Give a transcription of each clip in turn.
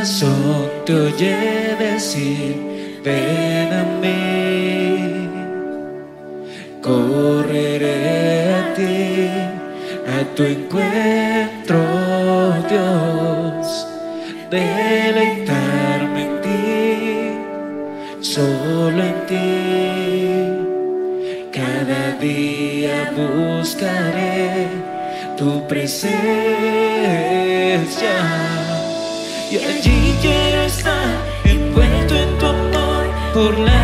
Corazón te oye decir, ven a mí. Correré a ti, a tu encuentro, Dios. Deleitarme en ti, solo en ti. Cada día buscaré tu presencia y allí quiero estar envuelto en tu amor por la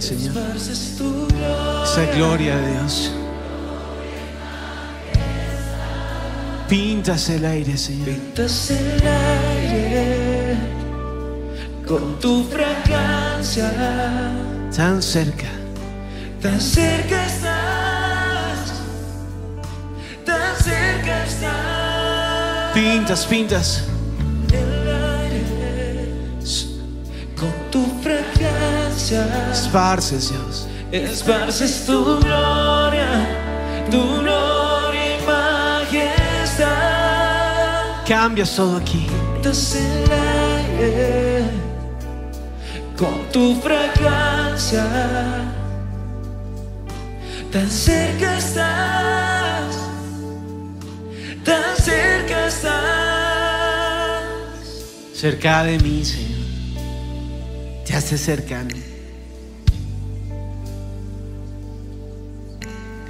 Señor. Esa gloria de Dios. Pintas el aire, Señor. Pintas el aire con tu fragancia. Tan cerca. Tan cerca estás. Tan cerca estás. Pintas, pintas. El aire con tu fragancia. Esparces, Dios. Esparces tu gloria, tu gloria y majestad. Cambias todo aquí. Con tu fragancia. Tan cerca estás, tan cerca estás. Cerca de mí, Señor. Te haces cercano.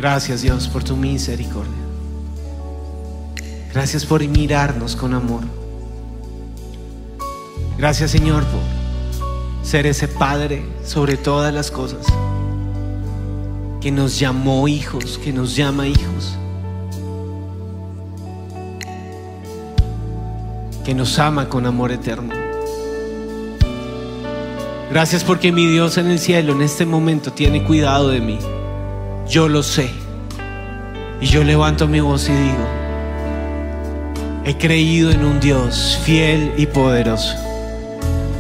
Gracias, Dios, por tu misericordia. Gracias por mirarnos con amor. Gracias, Señor, por ser ese Padre sobre todas las cosas. Que nos llamó hijos, que nos llama hijos. Que nos ama con amor eterno. Gracias porque mi Dios en el cielo en este momento tiene cuidado de mí. Yo lo sé. Y yo levanto mi voz y digo, He creído en un Dios fiel y poderoso,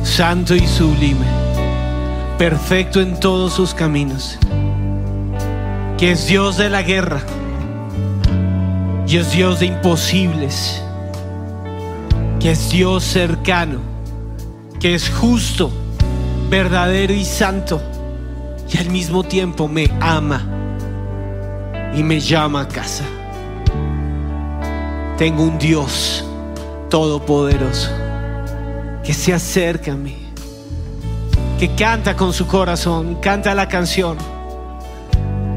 santo y sublime, perfecto en todos sus caminos, que es Dios de la guerra y es Dios de imposibles, que es Dios cercano, que es justo, verdadero y santo, y al mismo tiempo me ama y me llama a casa. Tengo un Dios todopoderoso que se acerca a mí, que canta con su corazón, canta la canción,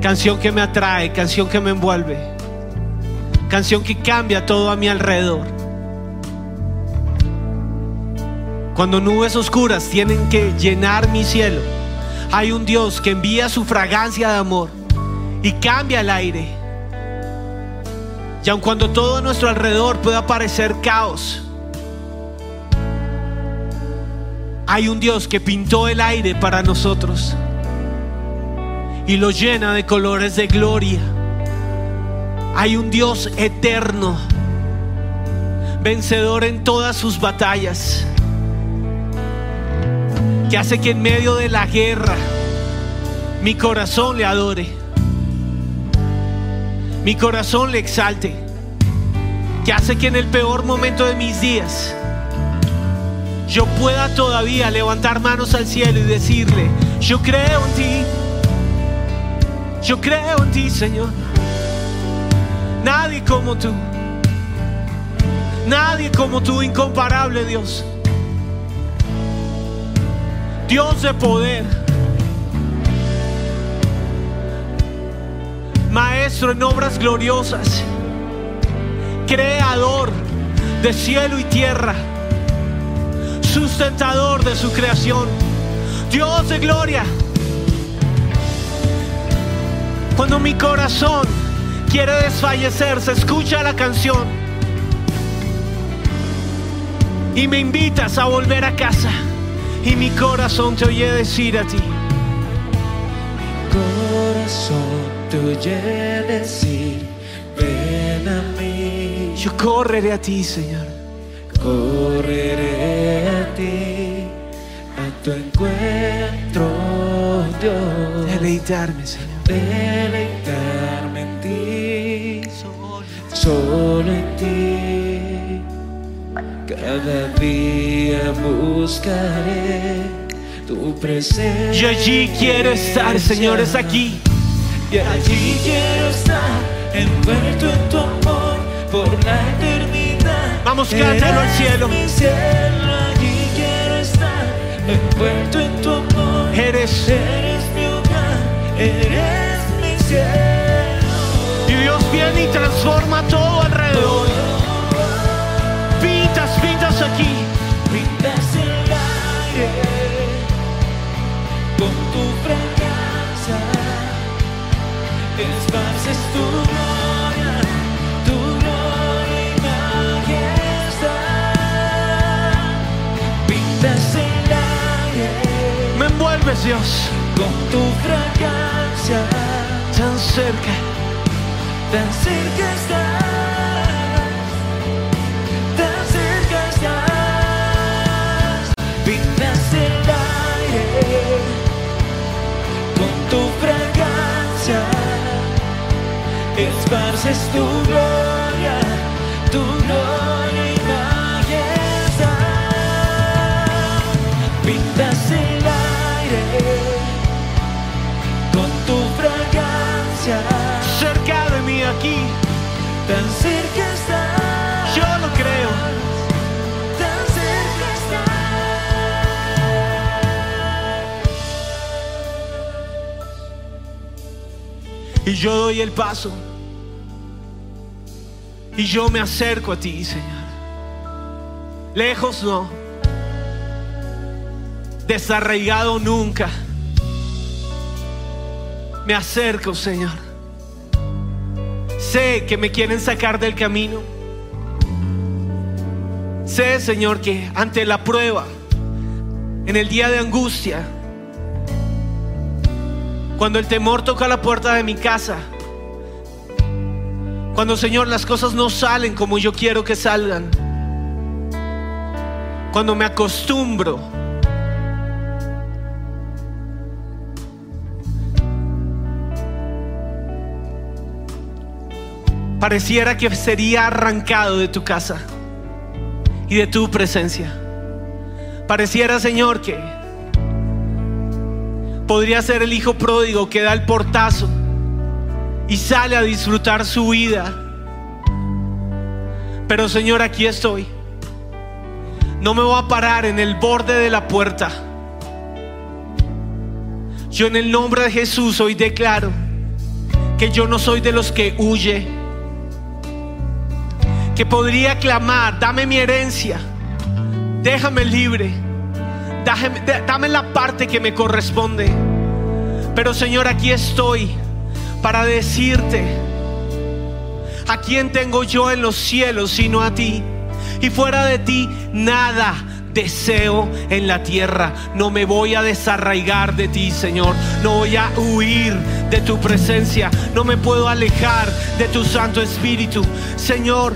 canción que me atrae, canción que me envuelve, canción que cambia todo a mi alrededor. Cuando nubes oscuras tienen que llenar mi cielo, hay un Dios que envía su fragancia de amor y cambia el aire y aun cuando todo a nuestro alrededor pueda parecer caos, hay un Dios que pintó el aire para nosotros y lo llena de colores de gloria. Hay un Dios eterno, vencedor en todas sus batallas, que hace que en medio de la guerra mi corazón le adore mi corazón le exalte, que hace que en el peor momento de mis días yo pueda todavía levantar manos al cielo y decirle, yo creo en ti, yo creo en ti, Señor. Nadie como tú, nadie como tú, incomparable Dios. Dios de poder Maestro en obras gloriosas, creador de cielo y tierra, sustentador de su creación, Dios de gloria. Cuando mi corazón quiere desfallecer, se escucha la canción. Y me invitas a volver a casa. Y mi corazón te oye decir a ti. Corazón te oye decir, ven a mí. Yo correré a ti, Señor. Correré a ti, a tu encuentro, Dios. Deleitarme, Señor. Deleitarme en ti, solo en ti. Cada día buscaré tu presencia. Yo allí quiero estar, Señor, es aquí. Y allí quiero estar, envuelto en tu amor por la eternidad. Vamos, cántalo al cielo. Mi cielo, allí quiero estar, envuelto en tu amor. Eres, Eres mi hogar, eres mi cielo. y Dios viene y transforma todo Dios, con tu fragancia, tan cerca. tan cerca estás, esparces tu gloria, tu gloria y majestad. Pintas el aire con tu fragancia, Cerca de mí aquí. tan cerca estás. Yo lo creo. Tan cerca estás. Y yo doy el paso. Yo me acerco a ti, Señor. Lejos no. Desarraigado nunca. Me acerco, Señor. Sé que me quieren sacar del camino. Sé, Señor, que ante la prueba, en el día de angustia, cuando el temor toca la puerta de mi casa, Cuando, Señor, las cosas no salen como yo quiero que salgan. Cuando me acostumbro. Pareciera que sería arrancado de tu casa y de tu presencia. Pareciera, Señor, que podría ser el hijo pródigo que da el portazo y sale a disfrutar su vida. Pero Señor, aquí estoy. No me voy a parar en el borde de la puerta. Yo en el nombre de Jesús hoy declaro que yo no soy de los que huye. Que podría clamar, dame mi herencia, déjame libre, dame, dame la parte que me corresponde. Pero Señor, aquí estoy para decirte, ¿a quién tengo yo en los cielos sino a ti? Y fuera de ti, nada deseo en la tierra. No me voy a desarraigar de ti, Señor. No voy a huir de tu presencia. No me puedo alejar de tu Santo Espíritu. Señor,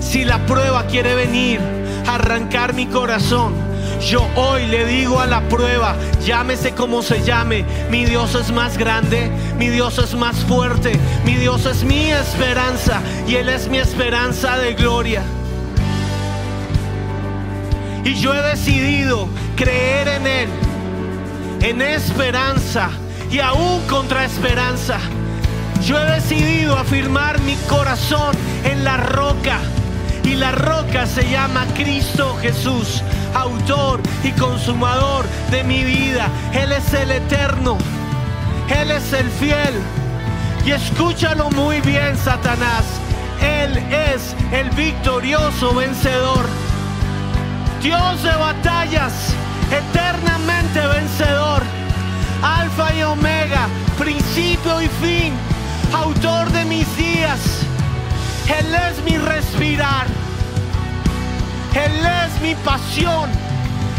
si la prueba quiere venir, a arrancar mi corazón, yo hoy le digo a la prueba, llámese como se llame, mi Dios es más grande, mi Dios es más fuerte, mi Dios es mi esperanza y Él es mi esperanza de gloria. Y yo he decidido creer en Él, en esperanza y aún contra esperanza. Yo he decidido afirmar mi corazón en la roca. Y la roca se llama Cristo Jesús autor y consumador de mi vida. Él es el eterno. Él es el fiel. Y escúchalo muy bien, Satanás. Él es el victorioso vencedor. Dios de batallas, eternamente vencedor. Alfa y Omega, principio y fin, autor de mis días. Él es mi respirar. Él es mi pasión.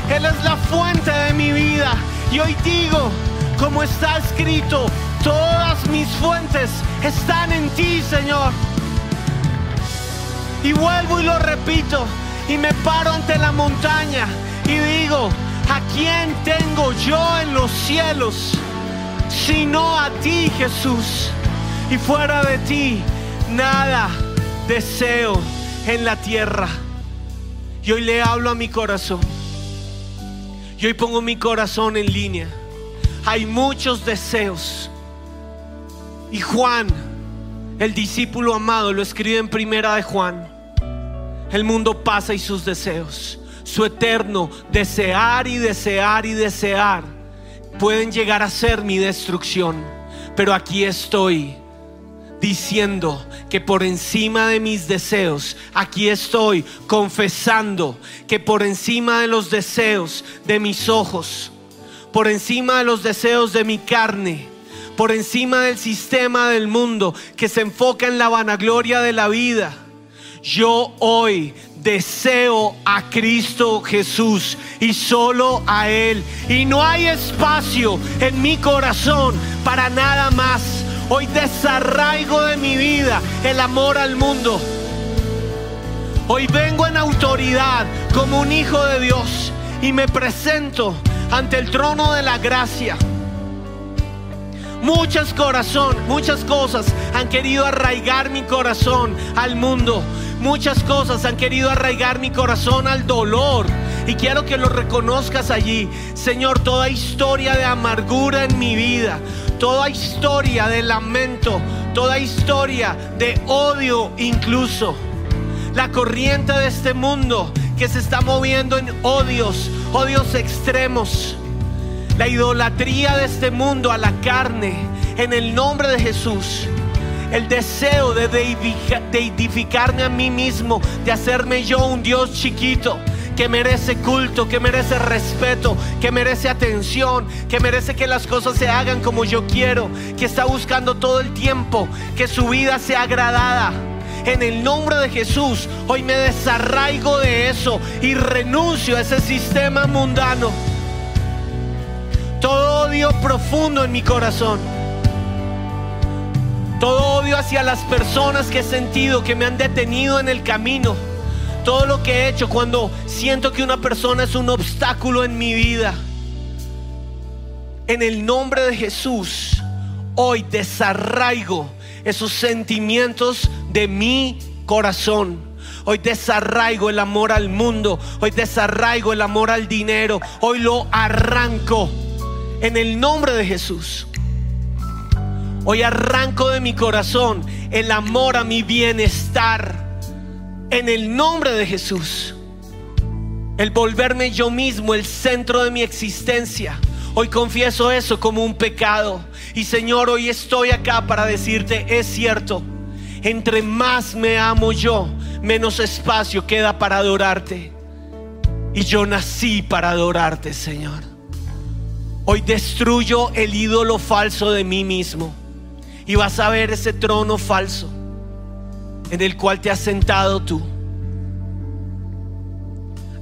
Él es la fuente de mi vida. Y hoy digo, como está escrito, todas mis fuentes están en ti, Señor. Y vuelvo y lo repito. Y me paro ante la montaña y digo, ¿a quién tengo yo en los cielos? Sino a ti, Jesús. Y fuera de ti, nada deseo en la tierra. Y hoy le hablo a mi corazón. Y hoy pongo mi corazón en línea. Hay muchos deseos. Y Juan, el discípulo amado, lo escribe en primera de Juan. El mundo pasa y sus deseos, su eterno desear y desear y desear, pueden llegar a ser mi destrucción. Pero aquí estoy diciendo que por encima de mis deseos, aquí estoy confesando que por encima de los deseos de mis ojos, por encima de los deseos de mi carne, por encima del sistema del mundo que se enfoca en la vanagloria de la vida, yo hoy deseo a Cristo Jesús y solo a Él. Y no hay espacio en mi corazón para nada más Hoy desarraigo de mi vida el amor al mundo. Hoy vengo en autoridad como un hijo de Dios y me presento ante el trono de la gracia. Muchas corazón, muchas cosas han querido arraigar mi corazón al mundo. Muchas cosas han querido arraigar mi corazón al dolor. Y quiero que lo reconozcas allí. Señor, toda historia de amargura en mi vida, toda historia de lamento, toda historia de odio incluso. La corriente de este mundo que se está moviendo en odios, odios extremos. La idolatría de este mundo a la carne, en el nombre de Jesús. El deseo de edificarme a mí mismo, de hacerme yo un Dios chiquito que merece culto, que merece respeto, que merece atención, que merece que las cosas se hagan como yo quiero, que está buscando todo el tiempo que su vida sea agradada. En el nombre de Jesús, hoy me desarraigo de eso y renuncio a ese sistema mundano. Todo odio profundo en mi corazón. Todo odio hacia las personas que he sentido que me han detenido en el camino. Todo lo que he hecho cuando siento que una persona es un obstáculo en mi vida. En el nombre de Jesús, hoy desarraigo esos sentimientos de mi corazón. Hoy desarraigo el amor al mundo. Hoy desarraigo el amor al dinero. Hoy lo arranco en el nombre de Jesús. Hoy arranco de mi corazón el amor a mi bienestar en el nombre de Jesús. El volverme yo mismo el centro de mi existencia. Hoy confieso eso como un pecado. Y Señor, hoy estoy acá para decirte, es cierto, entre más me amo yo, menos espacio queda para adorarte. Y yo nací para adorarte, Señor. Hoy destruyo el ídolo falso de mí mismo. Y vas a ver ese trono falso en el cual te has sentado tú.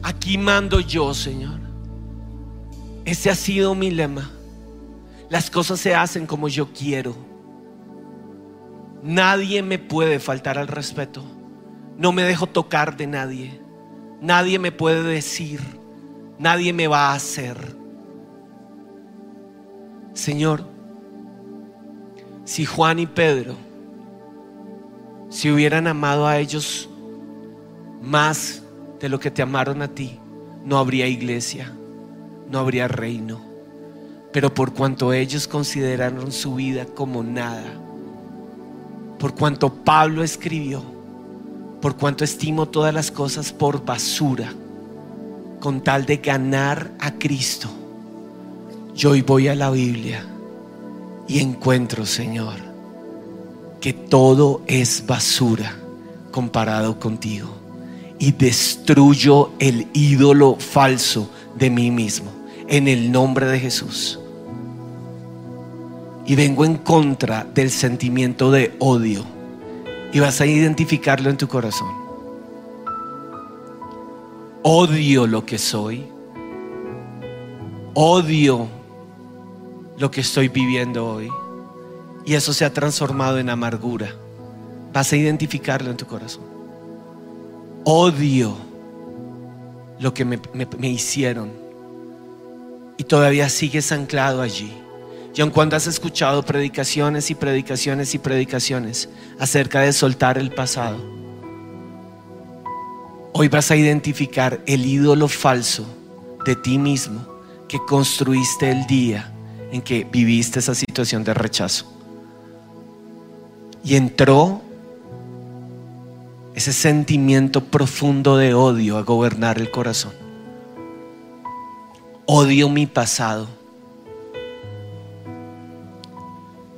Aquí mando yo, Señor. Ese ha sido mi lema. Las cosas se hacen como yo quiero. Nadie me puede faltar al respeto. No me dejo tocar de nadie. Nadie me puede decir. Nadie me va a hacer. Señor, si Juan y Pedro, si hubieran amado a ellos más de lo que te amaron a ti, no habría iglesia, no habría reino. Pero por cuanto ellos consideraron su vida como nada, por cuanto Pablo escribió, por cuanto estimo todas las cosas por basura, con tal de ganar a Cristo, yo hoy voy a la Biblia y encuentro, Señor, que todo es basura comparado contigo y destruyo el ídolo falso de mí mismo en el nombre de Jesús. Y vengo en contra del sentimiento de odio y vas a identificarlo en tu corazón. Odio lo que soy. Odio lo que estoy viviendo hoy. Y eso se ha transformado en amargura. Vas a identificarlo en tu corazón. Odio lo que me, hicieron. Todavía sigues anclado allí. Y aun cuando has escuchado predicaciones y predicaciones y predicaciones acerca de soltar el pasado, hoy vas a identificar el ídolo falso de ti mismo que construiste el día en que viviste esa situación de rechazo. Y entró ese sentimiento profundo de odio a gobernar el corazón. Odio mi pasado.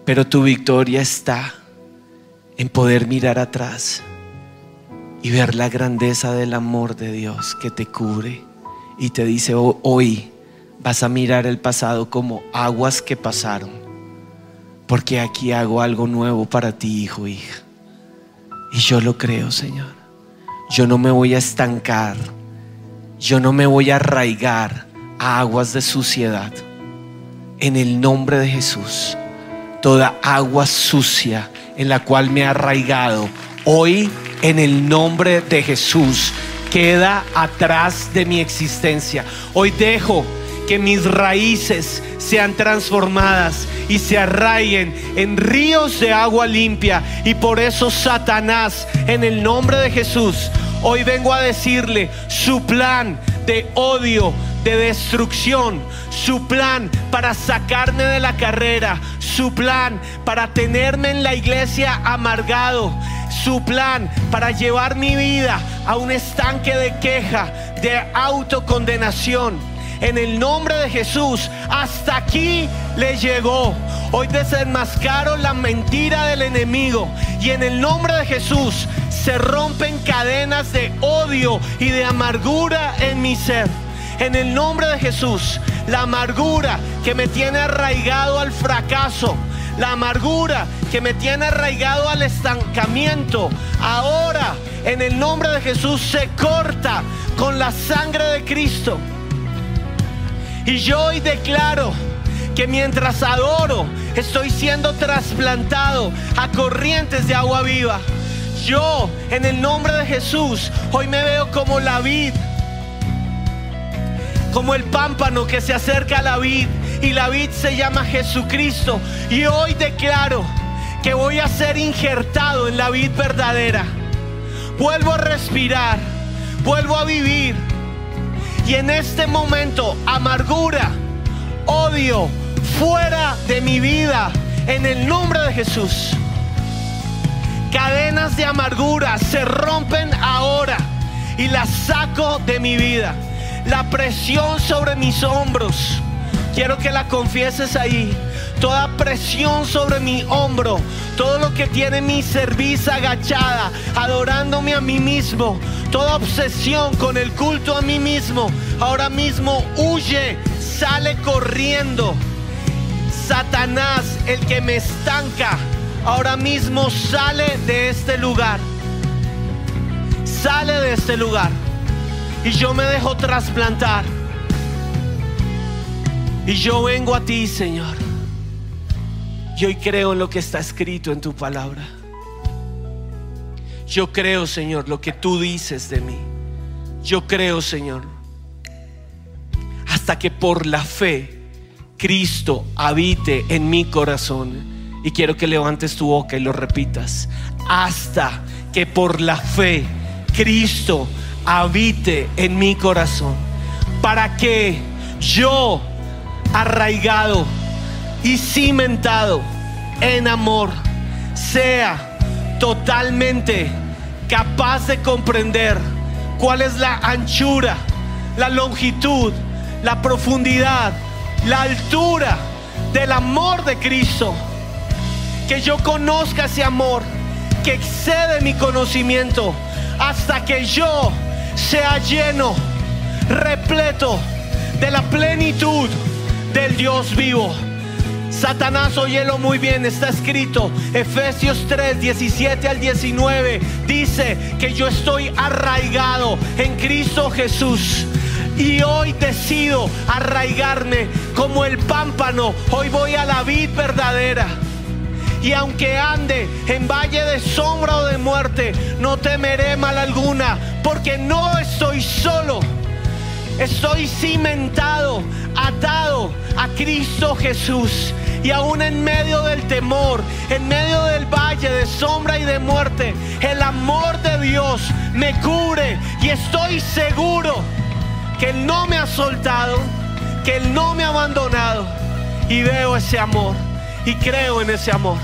Pero tu victoria está en poder mirar atrás y ver la grandeza del amor de Dios que te cubre y te dice hoy vas a mirar el pasado como aguas que pasaron. Porque aquí hago algo nuevo para ti, hijo, hija. Y yo lo creo, Señor. Yo no me voy a estancar. Yo no me voy a arraigar aguas de suciedad. En el nombre de Jesús, toda agua sucia en la cual me he arraigado, hoy en el nombre de Jesús, queda atrás de mi existencia. Hoy dejo que mis raíces sean transformadas y se arraiguen en ríos de agua limpia. Y por eso Satanás, en el nombre de Jesús, hoy vengo a decirle su plan de odio, de destrucción, su plan para sacarme de la carrera, su plan para tenerme en la iglesia amargado, su plan para llevar mi vida a un estanque de queja, de autocondenación en el nombre de Jesús. Hasta aquí le llegó. Hoy desenmascaro la mentira del enemigo y en el nombre de Jesús se rompen cadenas de odio y de amargura en mi ser. En el nombre de Jesús, la amargura que me tiene arraigado al fracaso, la amargura que me tiene arraigado al estancamiento, ahora en el nombre de Jesús se corta con la sangre de Cristo. Y yo hoy declaro que mientras adoro estoy siendo trasplantado a corrientes de agua viva. Yo, en el nombre de Jesús, hoy me veo como la vid, como el pámpano que se acerca a la vid y la vid se llama Jesucristo. Y hoy declaro que voy a ser injertado en la vid verdadera. Vuelvo a respirar, vuelvo a vivir. Y en este momento, amargura, odio, fuera de mi vida, en el nombre de Jesús. Cadenas de amargura se rompen ahora y las saco de mi vida. La presión sobre mis hombros, quiero que la confieses ahí. Toda presión sobre mi hombro, todo lo que tiene mi cerviz agachada, adorándome a mí mismo, toda obsesión con el culto a mí mismo, ahora mismo huye, sale corriendo. Satanás, el que me estanca, ahora mismo sale de este lugar. Sale de este lugar. Y yo me dejo trasplantar. Y yo vengo a ti, Señor. Y hoy creo en lo que está escrito en tu palabra. Yo creo, Señor, lo que tú dices de mí. Yo creo, Señor, hasta que por la fe Cristo habite en mi corazón. Y quiero que levantes tu boca y lo repitas. Hasta que por la fe Cristo habite en mi corazón. Para que yo, arraigado y cimentado en amor, sea totalmente capaz de comprender cuál es la anchura, la longitud, la profundidad, la altura del amor de Cristo. Que yo conozca ese amor que excede mi conocimiento hasta que yo sea lleno, repleto de la plenitud del Dios vivo. Satanás, óyelo muy bien, está escrito, Efesios 3, 17 al 19, dice que yo estoy arraigado en Cristo Jesús. Y hoy decido arraigarme como el pámpano. Hoy voy a la vid verdadera. Y aunque ande en valle de sombra o de muerte, no temeré mal alguna, porque no estoy solo. Estoy cimentado, atado a Cristo Jesús. Y aún en medio del temor, en medio del valle de sombra y de muerte, el amor de Dios me cubre y estoy seguro que Él no me ha soltado, que Él no me ha abandonado. Y veo ese amor y creo en ese amor.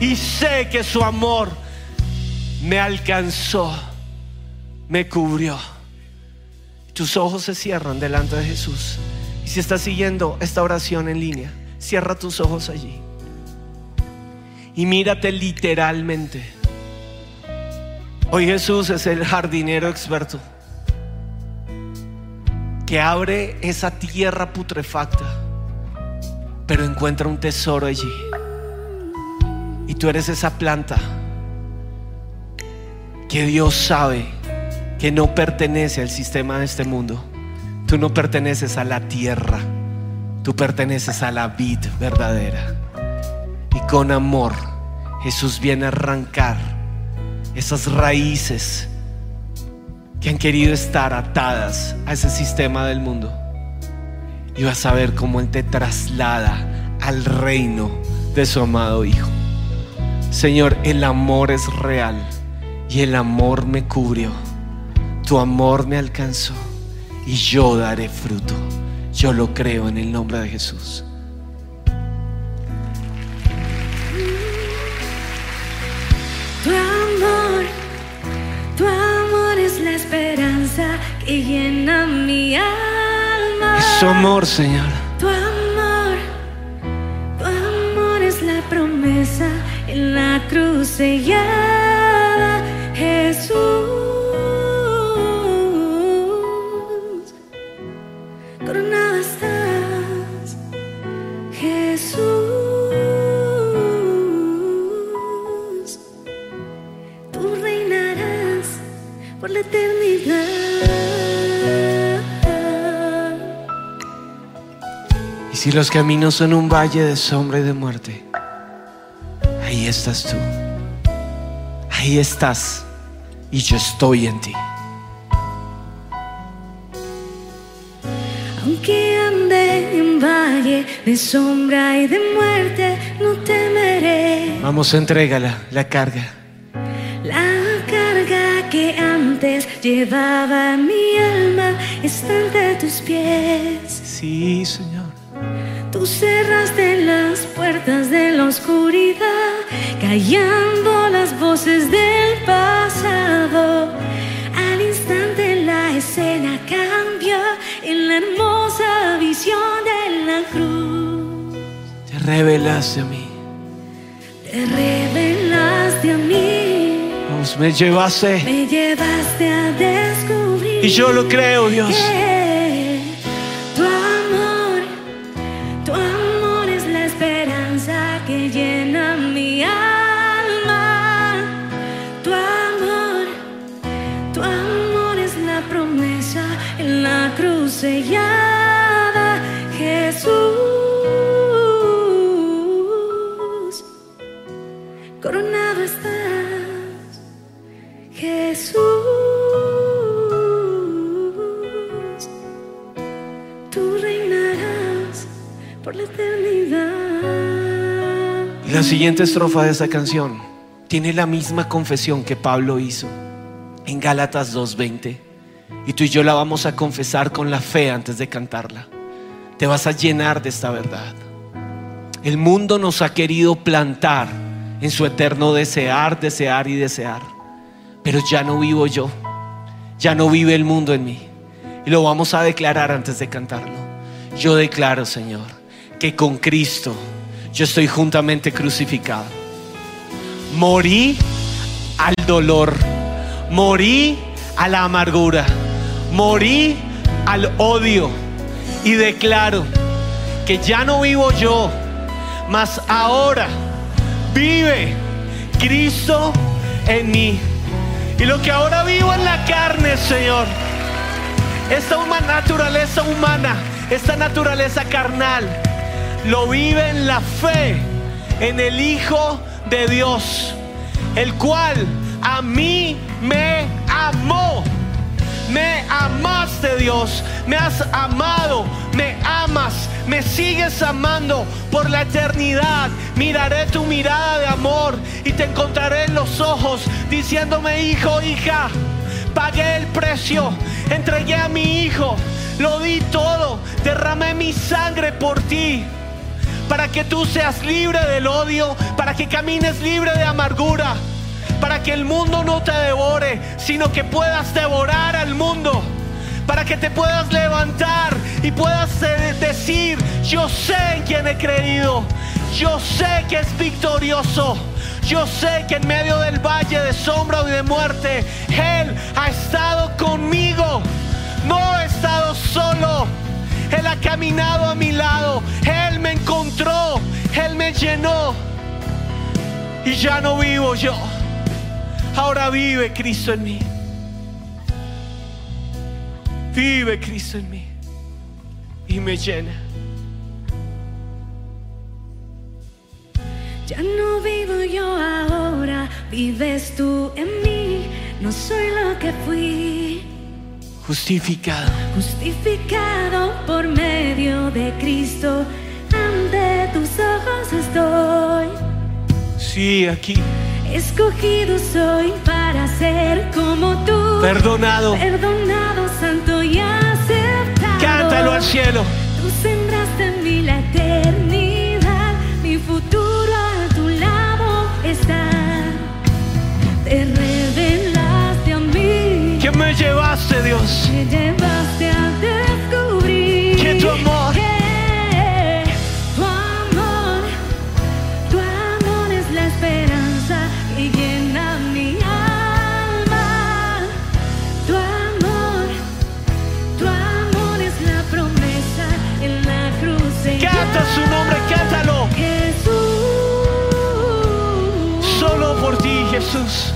Y sé que su amor me alcanzó, me cubrió. Tus ojos se cierran delante de Jesús. Y si estás siguiendo esta oración en línea, cierra tus ojos allí. Y mírate literalmente. Hoy Jesús es el jardinero experto que abre esa tierra putrefacta, pero encuentra un tesoro allí. Y tú eres esa planta que Dios sabe que no pertenece al sistema de este mundo. Tú no perteneces a la tierra, tú perteneces a la vid verdadera. Y con amor Jesús viene a arrancar esas raíces que han querido estar atadas a ese sistema del mundo. Y vas a ver cómo Él te traslada al reino de su amado Hijo. Señor, el amor es real y el amor me cubrió. Tu amor me alcanzó y yo daré fruto. Yo lo creo en el nombre de Jesús. Tu amor, tu amor es la esperanza que llena mi alma. Es su amor, Señor. Tu amor, tu amor es la promesa en la cruz sellada, si los caminos son un valle de sombra y de muerte, ahí estás tú. Ahí estás y yo estoy en ti. Aunque ande en valle de sombra y de muerte, no temeré. Vamos, entrégala, la carga. La carga que antes llevaba mi alma está ante tus pies. Sí, Señor. Tú cerraste las puertas de la oscuridad, callando las voces del pasado. Al instante la escena cambió en la hermosa visión de la cruz. Te revelaste a mí. Te revelaste a mí, Vamos, me llevaste. me llevaste a descubrir. Y yo lo creo, Dios. que siguiente estrofa de esa canción tiene la misma confesión que Pablo hizo en Gálatas 2.20. Y tú y yo la vamos a confesar con la fe antes de cantarla. Te vas a llenar de esta verdad. El mundo nos ha querido plantar en su eterno desear, desear y desear. Pero ya no vivo yo. Ya no vive el mundo en mí. Y lo vamos a declarar antes de cantarlo. Yo declaro, Señor, que con Cristo yo estoy juntamente crucificado. Morí al dolor. Morí a la amargura. Morí al odio. Y declaro que ya no vivo yo, mas ahora vive Cristo en mí. Y lo que ahora vivo en la carne, Señor, esta naturaleza humana, esta naturaleza carnal, lo vive en la fe en el Hijo de Dios, el cual a mí me amó. Me amaste Dios, me has amado, me amas, me sigues amando por la eternidad. Miraré tu mirada de amor y te encontraré en los ojos diciéndome, hijo, hija, pagué el precio, entregué a mi hijo, lo di todo, derramé mi sangre por ti para que tú seas libre del odio, para que camines libre de amargura, para que el mundo no te devore, sino que puedas devorar al mundo, para que te puedas levantar y puedas decir, yo sé en quién he creído, yo sé que es victorioso. Yo sé que en medio del valle de sombra y de muerte, Él ha estado conmigo. No he estado solo. Él ha caminado a mi lado. Él me encontró. Él me llenó. Y ya no vivo yo. Ahora vive Cristo en mí. Vive Cristo en mí. Y me llena. Ya no vivo yo ahora, vives tú en mí. No soy lo que fui, Justificado. justificado por medio de Cristo. Ante tus ojos estoy, Sí, aquí. escogido soy para ser como tú. Perdonado. Perdonado, santo y aceptado. Cántalo al cielo. Tú sembraste en mí la eternidad, mi futuro a tu lado está. Me llevaste, Dios. me llevaste a descubrir Que tu amor- que tu amor, tu amor es la esperanza que llena mi alma. Tu amor, tu amor es la promesa en la cruz. Canta su nombre, cántalo. Jesús, Solo por ti, Jesús.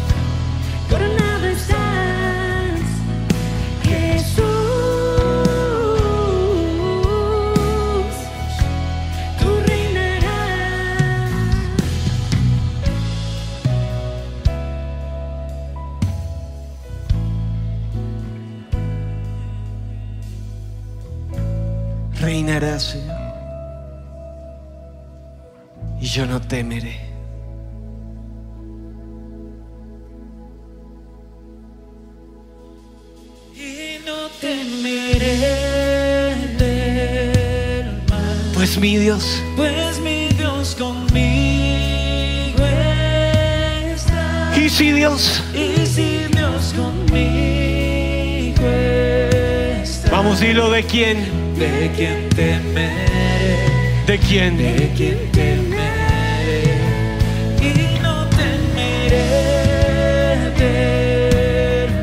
Señor. Y yo no temeré. Y no temeré del mal, Pues mi Dios, pues mi Dios conmigo está. y si Dios, Y si Dios conmigo está, vamos, dilo de quién, ¿de quién temeré? de quién. ¿De quién temeré? Y no temeré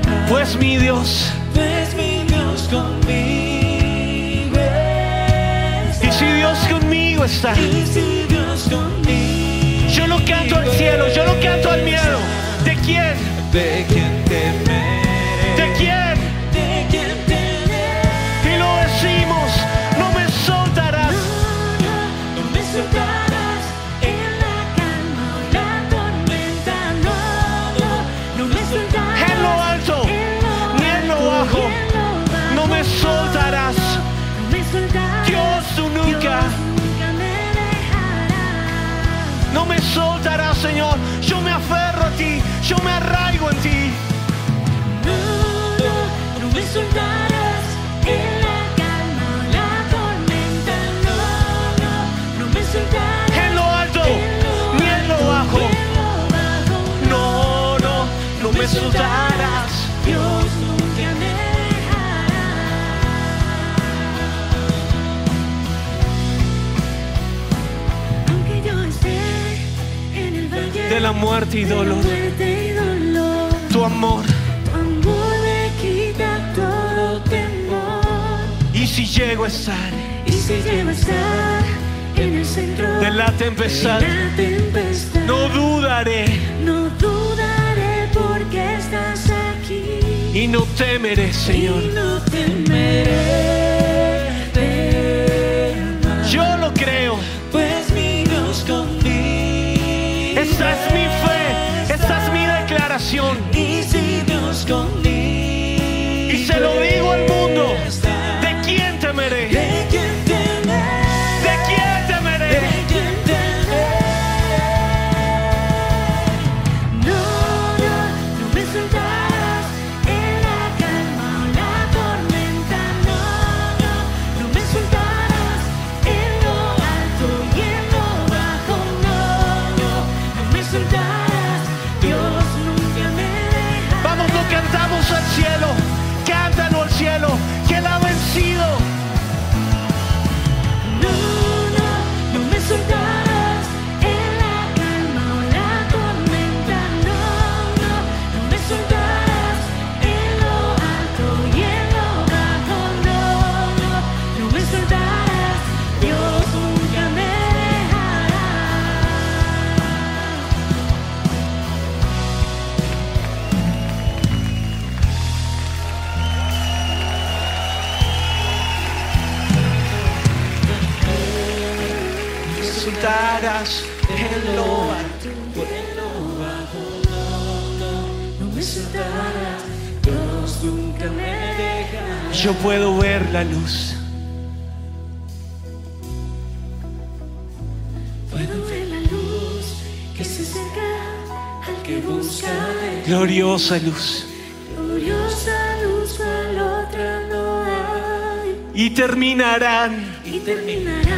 mal, Pues mi Dios, pues mi Dios conmigo está. y si Dios conmigo está. Y si Dios conmigo Yo no canto al cielo, yo no canto al miedo. ¿De quién? ¿De quién temeré? ¿De quién? Soltarás, Señor. Yo me aferro a ti, yo me arraigo en ti. Muerte y dolor, muerte y dolor, tu amor. tu amor me quita todo temor. Y si llego a estar Y si llego a estar en el centro de la tempestad, de la tempestad, no dudaré no dudaré porque estás aquí. y no temeré, Señor. Y no temeré Yo lo creo. Declaración. Y si Dios conmigo Y se lo digo al mundo. ¿De quién temeré? Soltarás en lo alto. No me soltarás. Dios nunca me dejará. Yo puedo ver la luz. Puedo ver la luz que se acerca al que busca. Gloriosa luz. Gloriosa luz cual otra no hay. Y terminarán. Y terminarán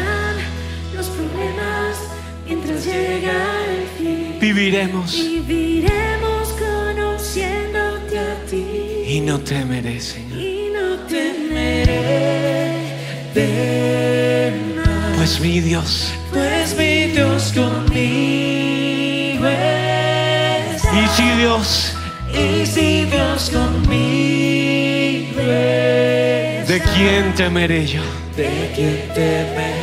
llega el fin. Viviremos. Viviremos conociéndote a ti. Y no temeré, Señor. Y no temeré mal. Pues mi Dios. Pues mi Dios conmigo está. Y si Dios, Y si Dios conmigo está. ¿de quién temeré yo? ¿De quién temeré?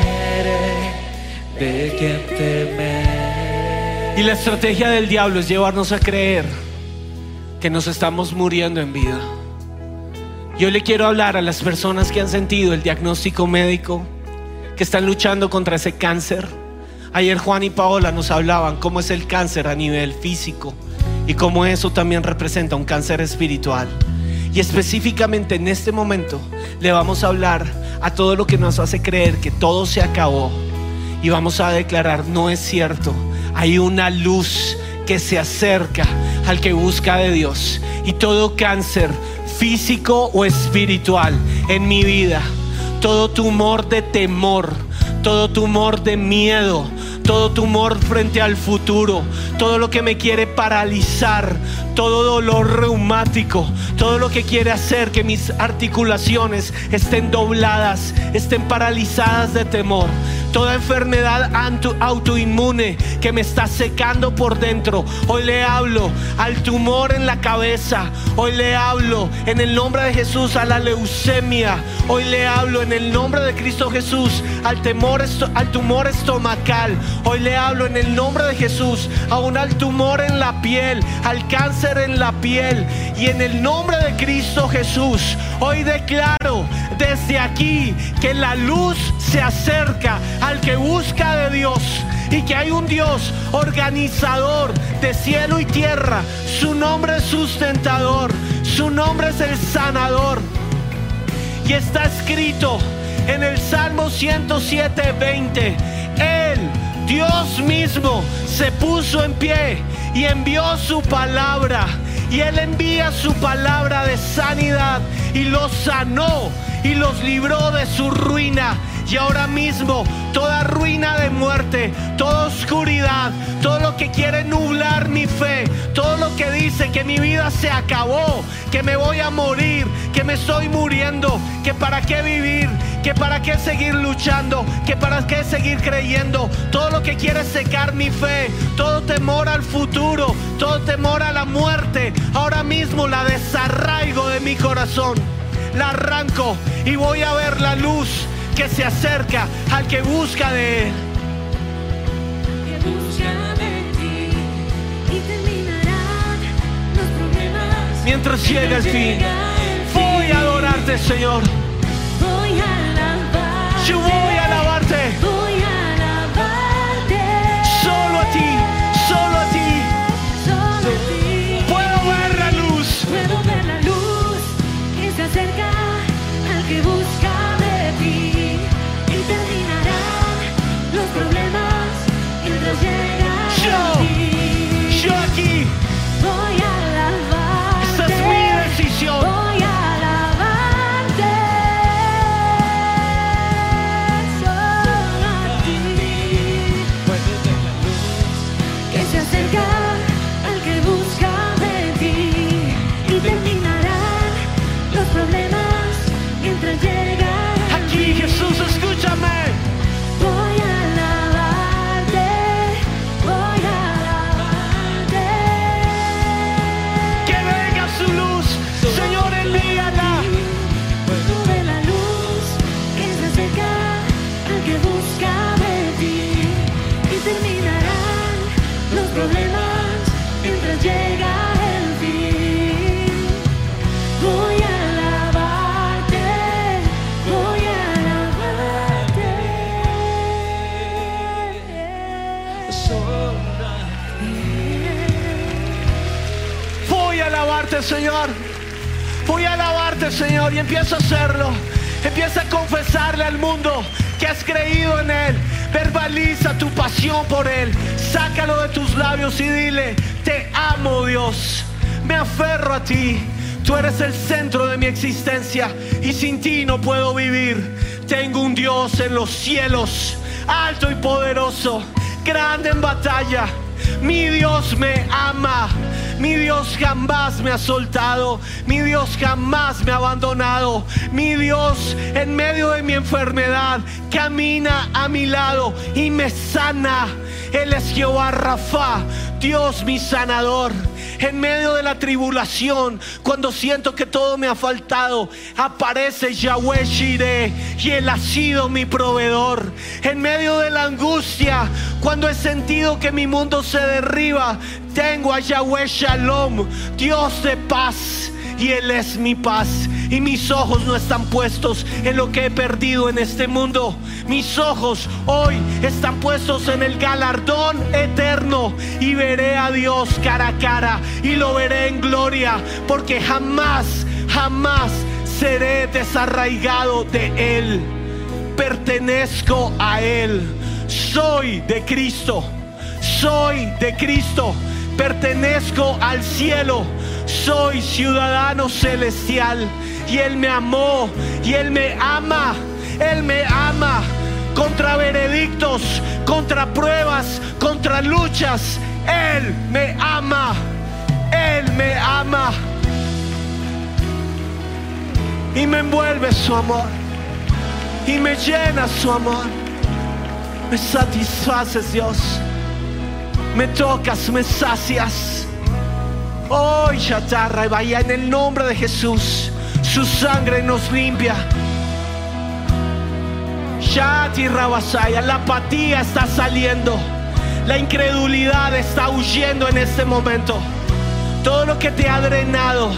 Y la estrategia del diablo es llevarnos a creer que nos estamos muriendo en vida. Yo le quiero hablar a las personas que han sentido el diagnóstico médico, que están luchando contra ese cáncer. Ayer Juan y Paola nos hablaban cómo es el cáncer a nivel físico y cómo eso también representa un cáncer espiritual. Y específicamente en este momento le vamos a hablar a todo lo que nos hace creer que todo se acabó. Y vamos a declarar, no es cierto. Hay una luz que se acerca al que busca de Dios. Y todo cáncer físico o espiritual en mi vida, todo tumor de temor, todo tumor de miedo, todo tumor frente al futuro, todo lo que me quiere paralizar, todo dolor reumático, todo lo que quiere hacer que mis articulaciones estén dobladas, estén paralizadas de temor, toda enfermedad autoinmune que me está secando por dentro. Hoy le hablo al tumor en la cabeza. Hoy le hablo en el nombre de Jesús a la leucemia. Hoy le hablo en el nombre de Cristo Jesús al, temor al tumor estomacal. Hoy le hablo en el nombre de Jesús aún al tumor en la piel, al cáncer en la piel. Y en el nombre de Cristo Jesús, hoy declaro desde aquí que la luz se acerca al que busca de Dios y que hay un Dios organizador de cielo y tierra. Su nombre es sustentador, su nombre es el sanador. Y está escrito en el Salmo 107, 20. Él, Dios mismo, se puso en pie y envió su palabra. Y Él envía su palabra de sanidad y los sanó y los libró de su ruina. Y ahora mismo toda ruina de muerte, toda oscuridad, todo lo que quiere nublar mi fe, todo lo que dice que mi vida se acabó, que me voy a morir, que me estoy muriendo, que para qué vivir, que para qué seguir luchando, que para qué seguir creyendo, todo lo que quiere secar mi fe, todo temor al futuro, todo temor a la muerte, ahora mismo la desarraigo de mi corazón, la arranco y voy a ver la luz que se acerca al que busca de él. Mientras llega el fin, voy a adorarte, Señor. Yo voy a ti. Tú eres el centro de mi existencia y sin ti no puedo vivir. Tengo un Dios en los cielos, alto y poderoso, grande en batalla. Mi Dios me ama. Mi Dios jamás me ha soltado. Mi Dios jamás me ha abandonado. Mi Dios en medio de mi enfermedad camina a mi lado y me sana. Él es Jehová Rafa, Dios mi sanador. En medio de la tribulación, cuando siento que todo me ha faltado, aparece Yahweh Shireh y Él ha sido mi proveedor. En medio de la angustia, cuando he sentido que mi mundo se derriba, tengo a Yahweh Shalom, Dios de paz. Y Él es mi paz. Y mis ojos no están puestos en lo que he perdido en este mundo. Mis ojos hoy están puestos en el galardón eterno. Y veré a Dios cara a cara. Y lo veré en gloria. Porque jamás, Jamás seré desarraigado de Él. Pertenezco a Él. Soy de Cristo. Soy de Cristo. Pertenezco al cielo. Soy ciudadano celestial. Y Él me amó. Y Él me ama. Él me ama. Contra veredictos, contra pruebas, contra luchas. Él me ama. Él me ama. Y me envuelve su amor. Y me llena su amor. Me satisfaces, Dios. Me tocas, me sacias. Hoy, chatarra, y vaya en el nombre de Jesús. Su sangre nos limpia. Shati Rabasaya, la apatía está saliendo. La incredulidad está huyendo en este momento. Todo lo que te ha drenado,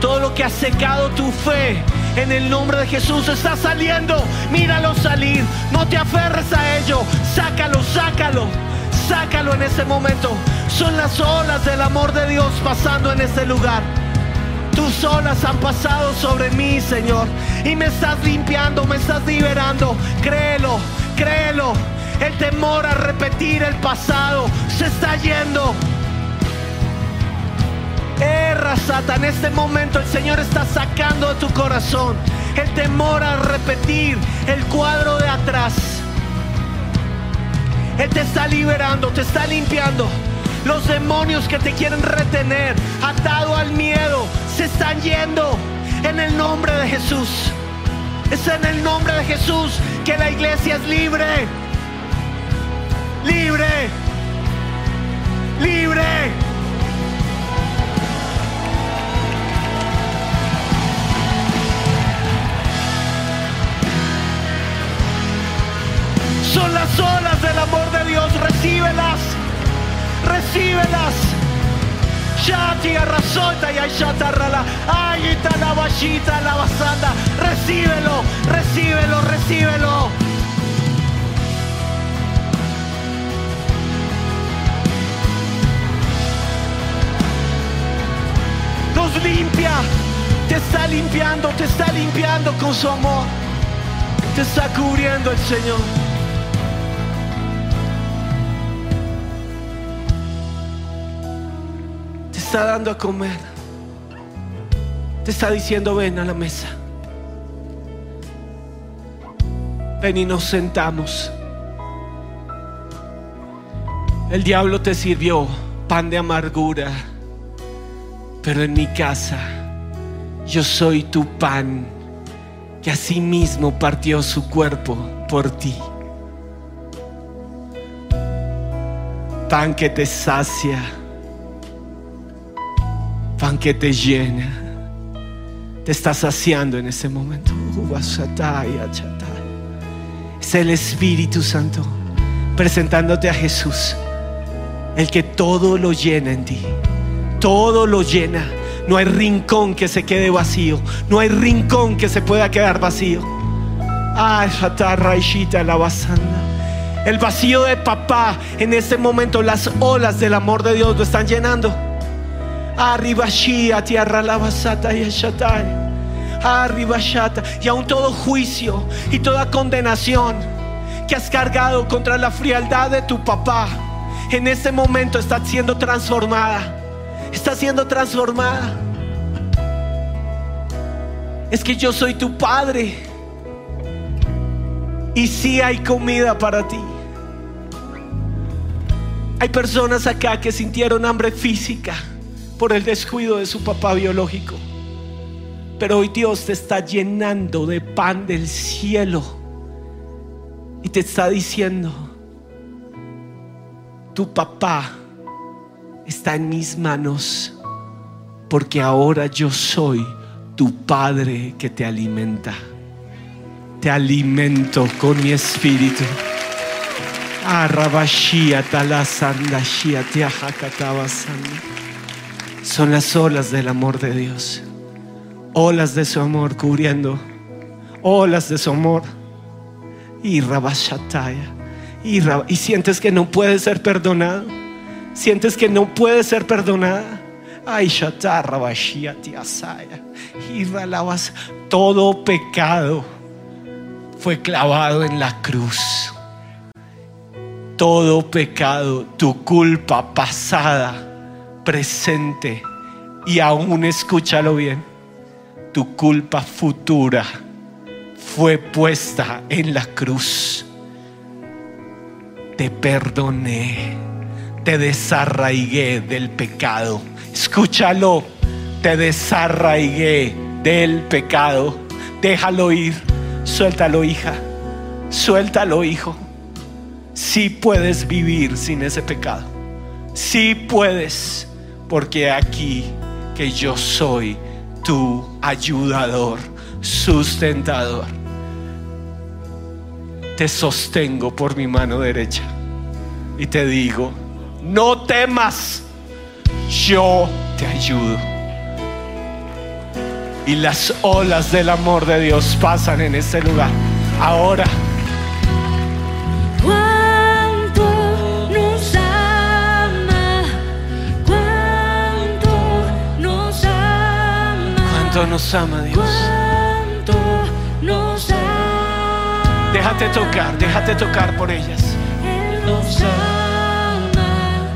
todo lo que ha secado tu fe, en el nombre de Jesús está saliendo. Míralo salir. No te aferres a ello. Sácalo, sácalo. Sácalo en ese momento. Son las olas del amor de Dios pasando en este lugar. Tus olas han pasado sobre mí, Señor. Y me estás limpiando, me estás liberando. Créelo, créelo. El temor a repetir el pasado se está yendo. Erra, Sata, en este momento el Señor está sacando de tu corazón el temor a repetir el cuadro de atrás. Él te está liberando, te está limpiando. Los demonios que te quieren retener, atado al miedo, se están yendo en el nombre de Jesús. Es en el nombre de Jesús que la iglesia es libre. Libre. Libre. Son las olas del amor de Dios. Recíbelas. Recíbelas. Shati arrasota y ayatarrala. Ayita la vallita la basanda. Recíbelo, recíbelo, recíbelo. Nos limpia. Te está limpiando, te está limpiando con su amor. Te está cubriendo el Señor. Está dando a comer. Te está diciendo, ven a la mesa. Ven y nos sentamos. El diablo te sirvió pan de amargura, pero en mi casa yo soy tu pan, que asimismo partió su cuerpo por ti. Pan que te sacia, pan que te llena, te está saciando en ese momento. Es el Espíritu Santo presentándote a Jesús, el que todo lo llena en ti, todo lo llena. No hay rincón que se quede vacío, no hay rincón que se pueda quedar vacío. El vacío de papá en este momento, las olas del amor de Dios lo están llenando. Arriba Shia, tierra la basata y Shatai. Arriba Shata. Y aún todo juicio y toda condenación que has cargado contra la frialdad de tu papá, en este momento está siendo transformada. Está siendo transformada. Es que yo soy tu padre. Y sí hay comida para ti. Hay personas acá que sintieron hambre física por el descuido de su papá biológico. Pero hoy Dios te está llenando de pan del cielo. Y te está diciendo, tu papá está en mis manos. Porque ahora yo soy tu padre que te alimenta. Te alimento con mi espíritu. Arrabashia talasandashia. Son las olas del amor de Dios. Olas de su amor cubriendo. Olas de su amor. Y rabashataya. Y, rab- y sientes que no puede ser perdonado. Sientes que no puede ser perdonada. Ay, shatarra. Y balabas. Todo pecado fue clavado en la cruz. Todo pecado, tu culpa pasada, presente y aún escúchalo bien, tu culpa futura fue puesta en la cruz. Te perdoné, te desarraigué del pecado. Escúchalo, te desarraigué del pecado. Déjalo ir, suéltalo hija, suéltalo hijo. Sí puedes vivir sin ese pecado. Sí puedes, porque aquí que yo soy tu ayudador, sustentador. Te sostengo por mi mano derecha y te digo, no temas, yo te ayudo. Y las olas del amor de Dios pasan en este lugar. Ahora, ¿cuánto nos ama Dios? cuánto nos ama. Déjate tocar, déjate tocar por ellas. Él nos ama,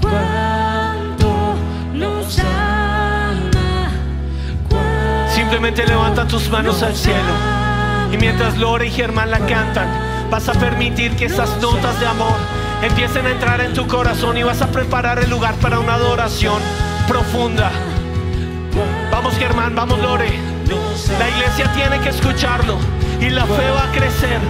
cuánto nos ama, cuánto Simplemente levanta tus manos al cielo. Y mientras Lore y Germán la cantan, vas a permitir que esas notas de amor empiecen a entrar en tu corazón y vas a preparar el lugar para una adoración profunda. Vamos Germán, vamos Lore. La iglesia tiene que escucharlo y la fe va a crecer.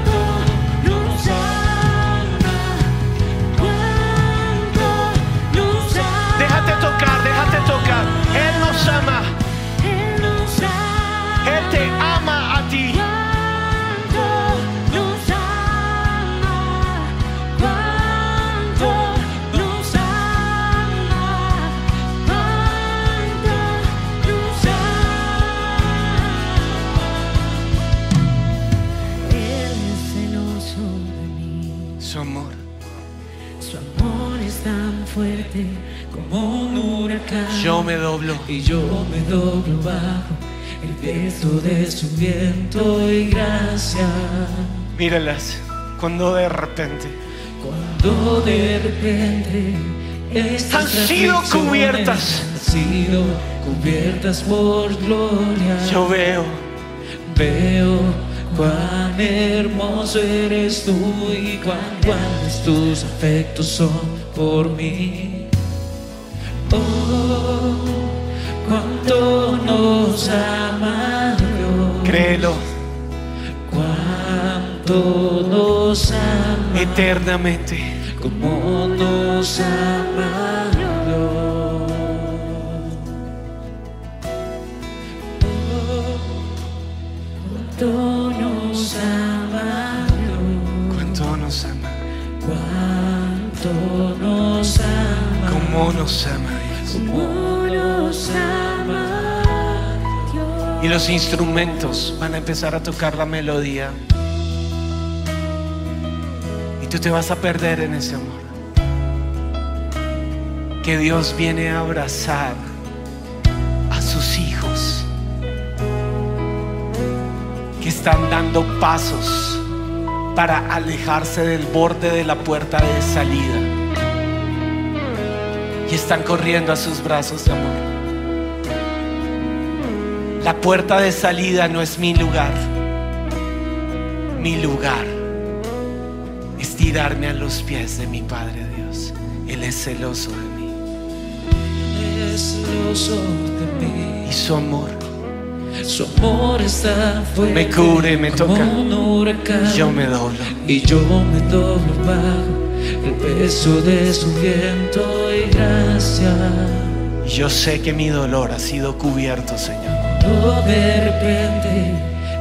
Su amor. Su amor es tan fuerte como un huracán. Yo me doblo. y yo me doblo bajo el peso de su viento y gracia. Míralas cuando de repente Cuando de repente estas Han sido cubiertas. han sido cubiertas por gloria. yo veo Veo cuán hermoso eres tú y cuán grandes tus afectos son por mí. Oh, cuánto nos ama Dios, créelo cuánto nos ama, eternamente. como nos ama Dios. Cuánto nos ama Dios. Cuánto nos ama. Cuánto nos ama, Cómo nos ama Dios. cómo nos ama Dios. Y los instrumentos van a empezar a tocar la melodía. Y tú te vas a perder en ese amor. Que Dios viene a abrazar a sus hijos están dando pasos para alejarse del borde de la puerta de salida. Y están corriendo a sus brazos de amor. La puerta de salida no es mi lugar. Mi lugar es tirarme a los pies de mi Padre Dios. Él es celoso de mí. Es celoso de mí, Y su amor, su amor está fuerte. Me cubre, me como toca. un huracán. yo me doblo. Y yo me doblo bajo el peso de su viento y gracia. Yo sé que mi dolor ha sido cubierto, Señor. Todo de repente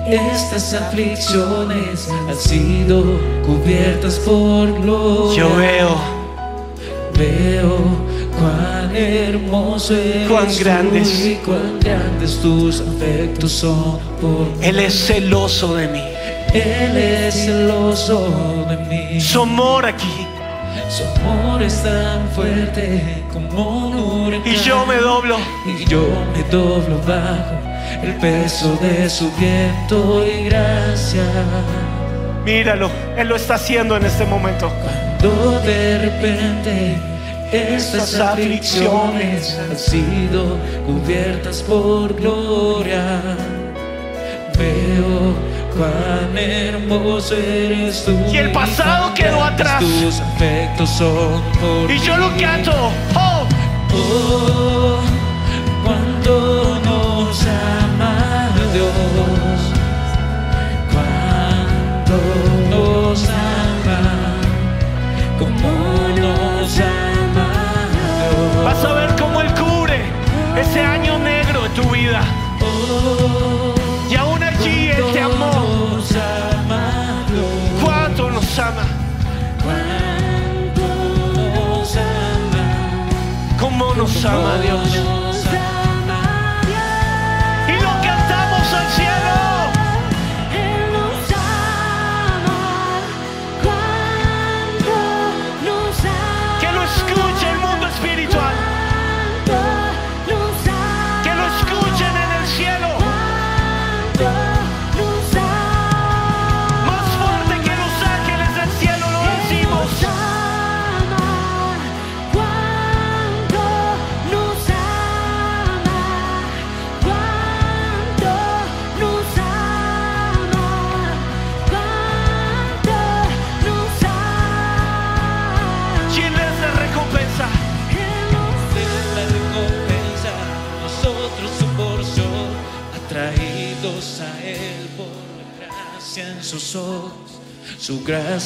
estas aflicciones han sido cubiertas por gloria. Yo veo Veo cuán hermoso eres Cuán tú grandes. y cuán grandes tus afectos son por mí. Él es celoso de mí. Él es celoso de mí. Su amor aquí Su amor es tan fuerte como un huracán. Y yo me doblo. Y yo me doblo bajo el peso de su viento y gracia. Míralo, Él lo está haciendo en este momento. Cuando de repente estas aflicciones han sido cubiertas por gloria, veo cuán hermoso eres tú. Y el pasado quedó atrás. Tus afectos son por Y yo lo canto. Oh, Oh, cuánto nos ama Dios, cuánto Nos ama Dios.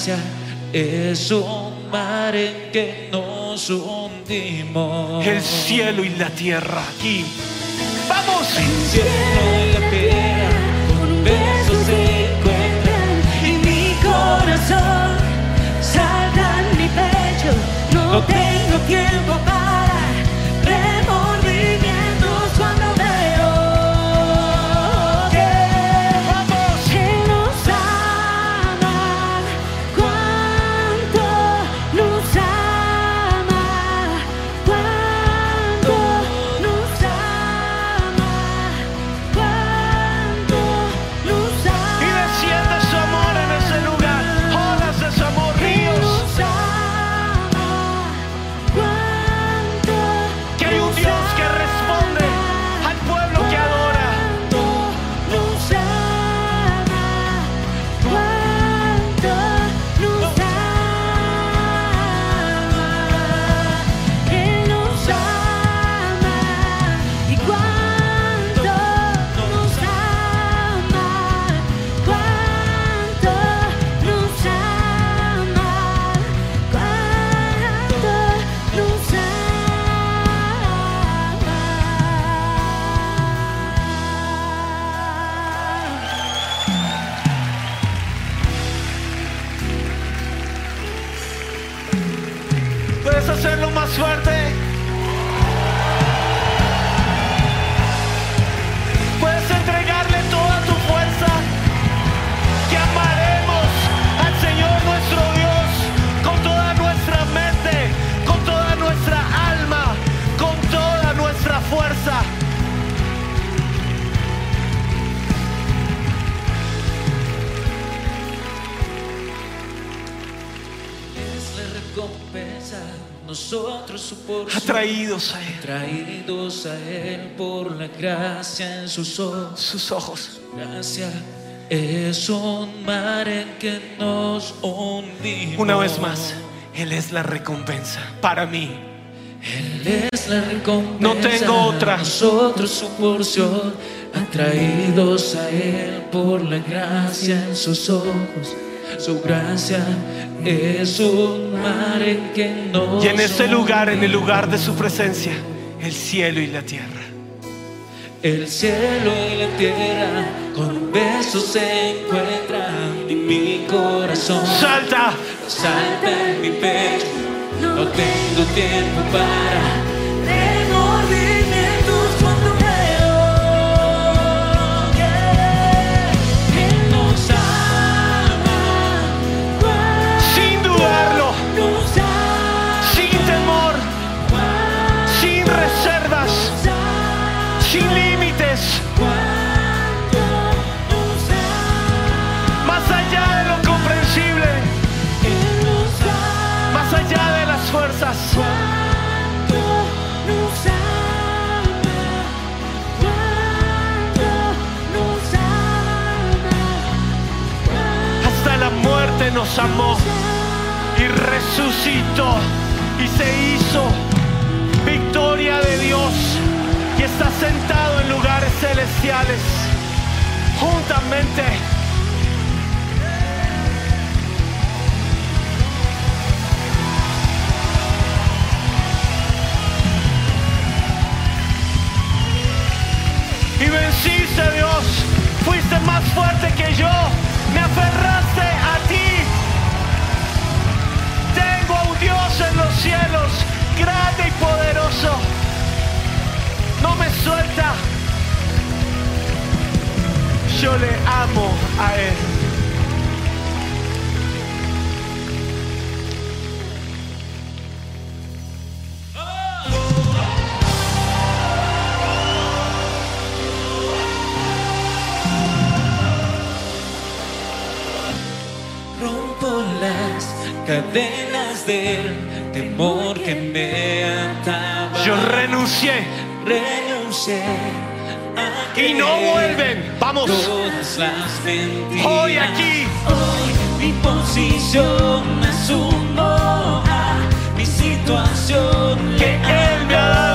Gracia es un mar en que nos hundimos. El cielo y la tierra aquí. ¡Vamos! El cielo y la tierra un beso se encuentran. y mi corazón salta en mi pecho. No tengo tiempo para nosotros. Atraídos a Él. Traídos a Él por la gracia en sus ojos. Sus ojos. Gracia es un mar en que nos hundimos. Una vez más, Él es la recompensa para mí. Él es la recompensa. No tengo otra. Nosotros su porción. Atraídos a Él por la gracia en sus ojos. Su gracia es un mar en que nos Y en ese lugar, en el lugar de su presencia, el cielo y la tierra. El cielo y la tierra con un beso se encuentran y mi corazón Salta. salta en mi pecho. No tengo tiempo para amó y resucitó y se hizo victoria de Dios y está sentado en lugares celestiales. Juntamente. Y venciste Dios, fuiste más fuerte que yo, me aferraste cielos, grande y poderoso. No me suelta. Yo le amo a Él. cadenas del temor que me ataba. Yo renuncié. Renuncié. A y no vuelven. Vamos. Todas las. Hoy aquí. Hoy mi posición me sumo a mi situación. Que Él me ha dado.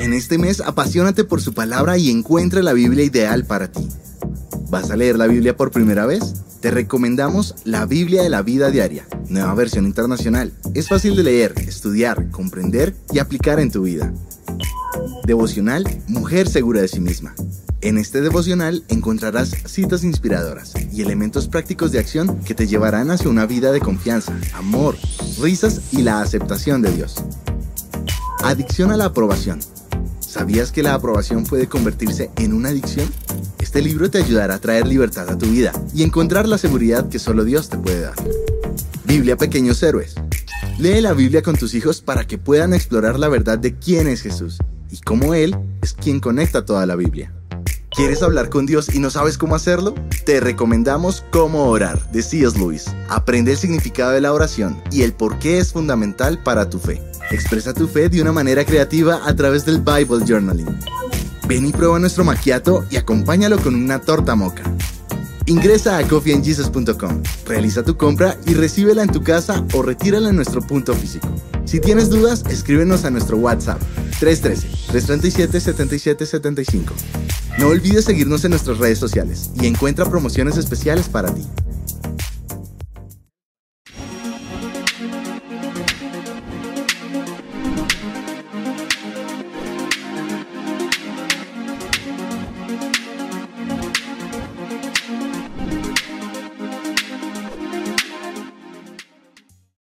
En este mes, apasionate por su palabra y encuentra la Biblia ideal para ti. ¿Vas a leer la Biblia por primera vez? Te recomendamos La Biblia de la Vida Diaria, nueva versión internacional. Es fácil de leer, estudiar, comprender y aplicar en tu vida. Devocional Mujer Segura de sí misma. En este devocional encontrarás citas inspiradoras y elementos prácticos de acción que te llevarán hacia una vida de confianza, amor, risas y la aceptación de Dios. Adicción a la aprobación. ¿Sabías que la aprobación puede convertirse en una adicción? Este libro te ayudará a traer libertad a tu vida y encontrar la seguridad que solo Dios te puede dar. Biblia Pequeños Héroes. Lee la Biblia con tus hijos para que puedan explorar la verdad de quién es Jesús y cómo Él es quien conecta toda la Biblia. ¿Quieres hablar con Dios y no sabes cómo hacerlo? Te recomendamos Cómo orar de C.S. Lewis. Aprende el significado de la oración y el por qué es fundamental para tu fe. Expresa tu fe de una manera creativa a través del Bible Journaling. Ven y prueba nuestro maquiato y acompáñalo con una torta moca. Ingresa a coffeeandjesus.com, realiza tu compra y recíbela en tu casa o retírala en nuestro punto físico. Si tienes dudas, escríbenos a nuestro WhatsApp 313-337-7775. No olvides seguirnos en nuestras redes sociales y encuentra promociones especiales para ti.